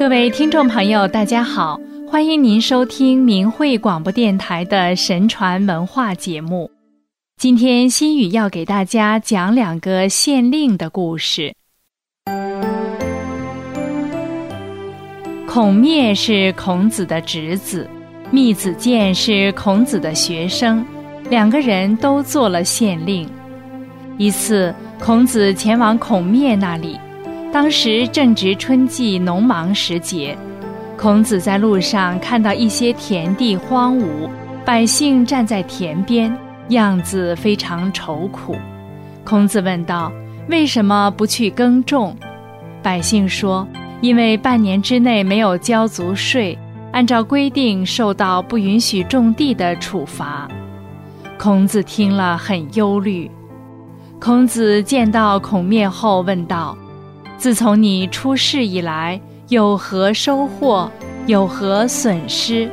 各位听众朋友，大家好，欢迎您收听明慧广播电台的神传文化节目。今天心语要给大家讲两个县令的故事。孔灭是孔子的侄子，密子建是孔子的学生，两个人都做了县令。一次，孔子前往孔灭那里。当时正值春季农忙时节，孔子在路上看到一些田地荒芜，百姓站在田边，样子非常愁苦。孔子问道：“为什么不去耕种？”百姓说：“因为半年之内没有交足税，按照规定受到不允许种地的处罚。”孔子听了很忧虑。孔子见到孔灭后问道。自从你出世以来，有何收获？有何损失？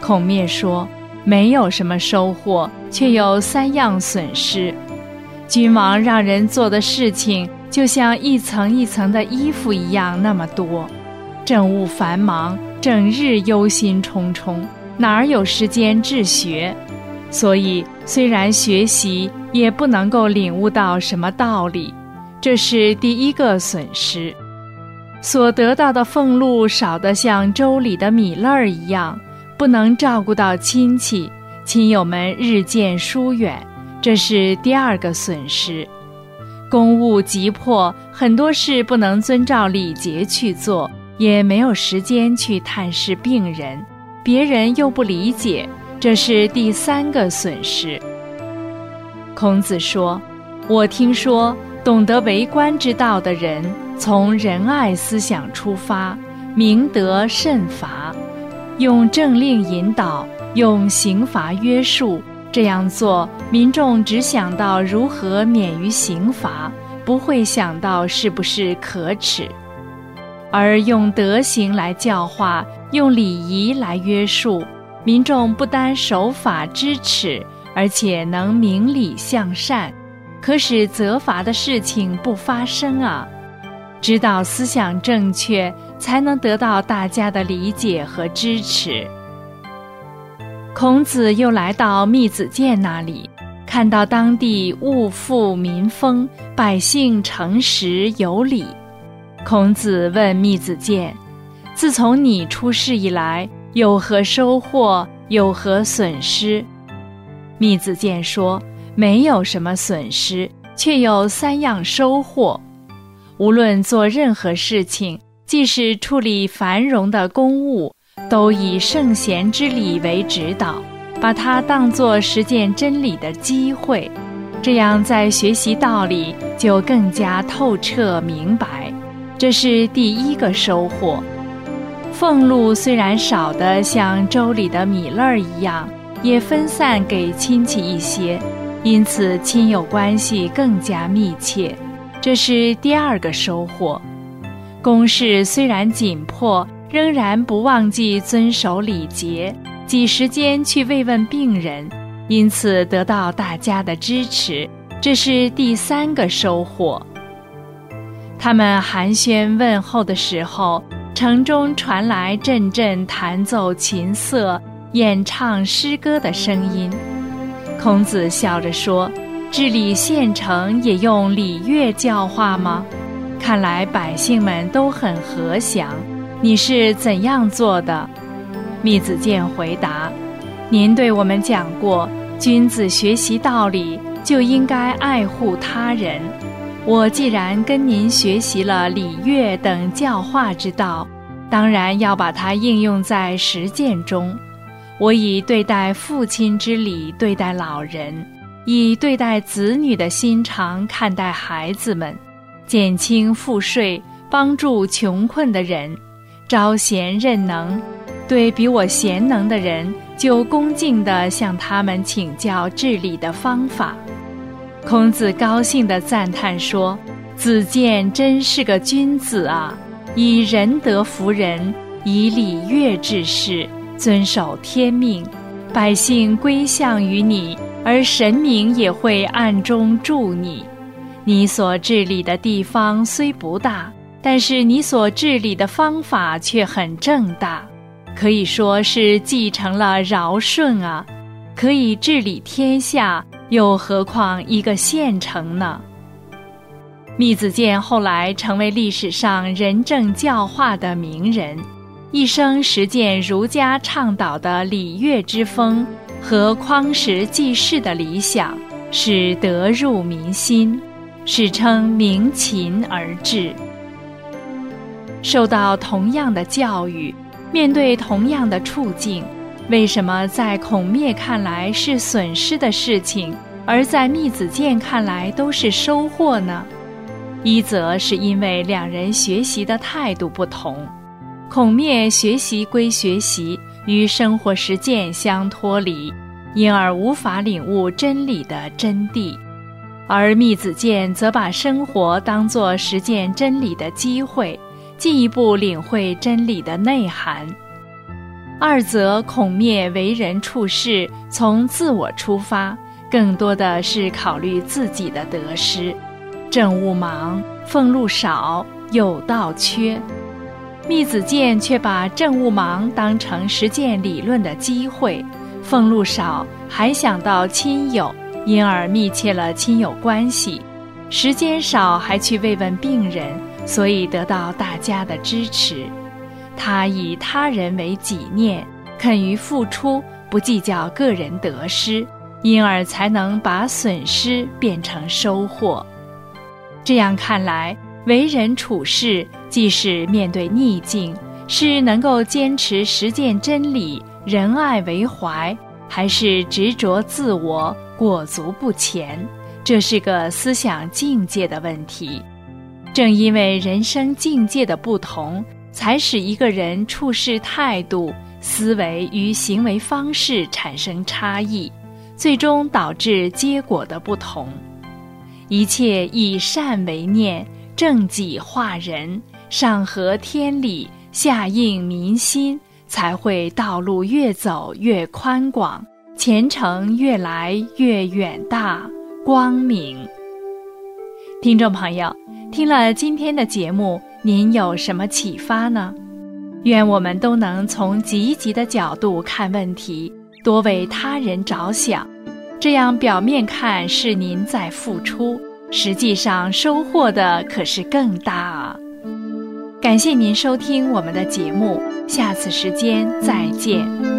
孔灭说：“没有什么收获，却有三样损失。君王让人做的事情，就像一层一层的衣服一样那么多，政务繁忙，整日忧心忡忡，哪儿有时间治学？所以虽然学习，也不能够领悟到什么道理。”这是第一个损失，所得到的俸禄少得像粥里的米粒儿一样，不能照顾到亲戚，亲友们日渐疏远，这是第二个损失。公务急迫，很多事不能遵照礼节去做，也没有时间去探视病人，别人又不理解，这是第三个损失。孔子说：“我听说。”懂得为官之道的人，从仁爱思想出发，明德慎罚，用政令引导，用刑罚约束。这样做，民众只想到如何免于刑罚，不会想到是不是可耻；而用德行来教化，用礼仪来约束，民众不单守法知耻，而且能明理向善。可使责罚的事情不发生啊！指导思想正确，才能得到大家的理解和支持。孔子又来到密子建那里，看到当地物富民丰，百姓诚实有礼。孔子问密子建：“自从你出世以来，有何收获？有何损失？”密子建说。没有什么损失，却有三样收获。无论做任何事情，即使处理繁荣的公务，都以圣贤之礼为指导，把它当作实践真理的机会。这样，在学习道理就更加透彻明白。这是第一个收获。俸禄虽然少得像粥里的米粒儿一样，也分散给亲戚一些。因此，亲友关系更加密切，这是第二个收获。公事虽然紧迫，仍然不忘记遵守礼节，挤时间去慰问病人，因此得到大家的支持，这是第三个收获。他们寒暄问候的时候，城中传来阵阵弹奏琴瑟、演唱诗歌的声音。孔子笑着说：“治理县城也用礼乐教化吗？看来百姓们都很和祥。你是怎样做的？”密子建回答：“您对我们讲过，君子学习道理就应该爱护他人。我既然跟您学习了礼乐等教化之道，当然要把它应用在实践中。”我以对待父亲之礼对待老人，以对待子女的心肠看待孩子们，减轻赋税，帮助穷困的人，招贤任能，对比我贤能的人，就恭敬地向他们请教治理的方法。孔子高兴地赞叹说：“子建真是个君子啊！以仁德服人，以礼乐治世。”遵守天命，百姓归向于你，而神明也会暗中助你。你所治理的地方虽不大，但是你所治理的方法却很正大，可以说是继承了尧舜啊，可以治理天下，又何况一个县城呢？密子建后来成为历史上仁政教化的名人，一生实践儒家倡导的礼乐之风和匡时济世的理想，使得入民心，史称明勤而治。受到同样的教育，面对同样的处境，为什么在孔灭看来是损失的事情，而在密子建看来都是收获呢？一则是因为两人学习的态度不同，孔灭学习归学习，与生活实践相脱离，因而无法领悟真理的真谛；而密子建则把生活当作实践真理的机会，进一步领会真理的内涵。二则孔灭为人处事从自我出发，更多的是考虑自己的得失。政务忙，俸禄少，有道缺。密子建却把政务忙当成实践理论的机会，俸禄少还想到亲友，因而密切了亲友关系；时间少还去慰问病人，所以得到大家的支持。他以他人为己念，肯于付出，不计较个人得失，因而才能把损失变成收获。这样看来，为人处事，即使面对逆境，是能够坚持实践真理、仁爱为怀，还是执着自我、裹足不前？这是个思想境界的问题。正因为人生境界的不同，才使一个人处事态度、思维与行为方式产生差异，最终导致结果的不同。一切以善为念，正己化人，上合天理，下应民心，才会道路越走越宽广，前程越来越远大光明。听众朋友，听了今天的节目，您有什么启发呢？愿我们都能从积极的角度看问题，多为他人着想。这样表面看是您在付出，实际上收获的可是更大啊！感谢您收听我们的节目，下次时间再见。